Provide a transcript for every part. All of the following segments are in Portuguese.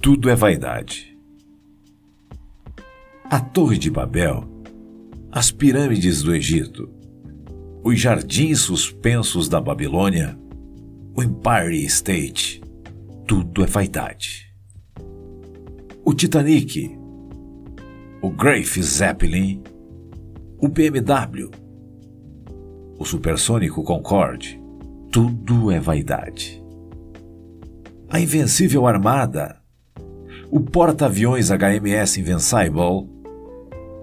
tudo é vaidade. A Torre de Babel, as pirâmides do Egito, os jardins suspensos da Babilônia, o Empire State, tudo é vaidade. O Titanic, o Grafe Zeppelin, o BMW, o supersônico Concorde, tudo é vaidade. A invencível armada, o porta-aviões HMS Invincible,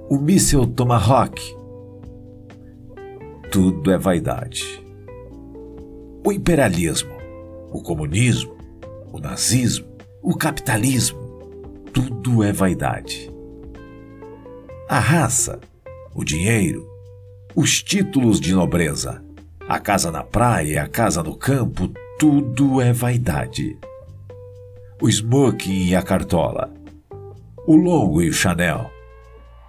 o míssil Tomahawk, tudo é vaidade. O imperialismo, o comunismo, o nazismo, o capitalismo, tudo é vaidade. A raça, o dinheiro, os títulos de nobreza, a casa na praia, a casa no campo, tudo é vaidade. O smoking e a cartola, o longo e o chanel,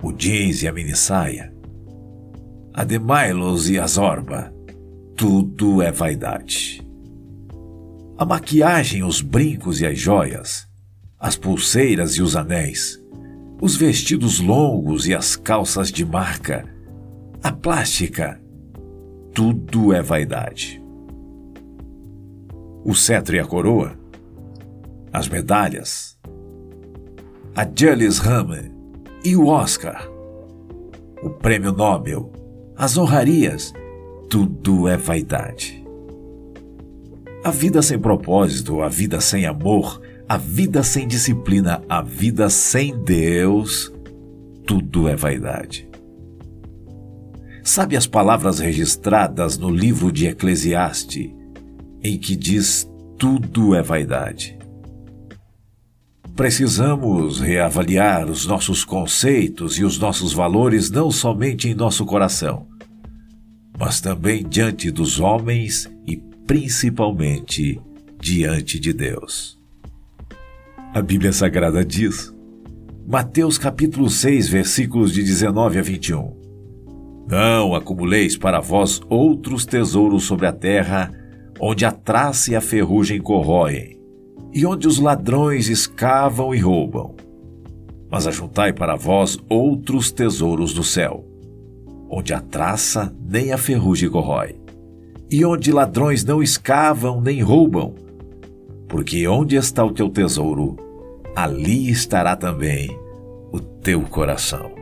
o jeans e a minissaia, a Demailos e a Zorba, tudo é vaidade. A maquiagem, os brincos e as joias, as pulseiras e os anéis, os vestidos longos e as calças de marca, a plástica, tudo é vaidade. O cetro e a coroa, as medalhas, a Julius Hammer e o Oscar, o prêmio Nobel, as honrarias, tudo é vaidade. A vida sem propósito, a vida sem amor, a vida sem disciplina, a vida sem Deus, tudo é vaidade. Sabe as palavras registradas no livro de Eclesiastes, em que diz tudo é vaidade? Precisamos reavaliar os nossos conceitos e os nossos valores não somente em nosso coração, mas também diante dos homens e principalmente diante de Deus. A Bíblia Sagrada diz, Mateus capítulo 6, versículos de 19 a 21. Não acumuleis para vós outros tesouros sobre a terra, onde a traça e a ferrugem corroem, e onde os ladrões escavam e roubam. Mas ajuntai para vós outros tesouros do céu, onde a traça nem a ferrugem corrói, e onde ladrões não escavam nem roubam. Porque onde está o teu tesouro, ali estará também o teu coração.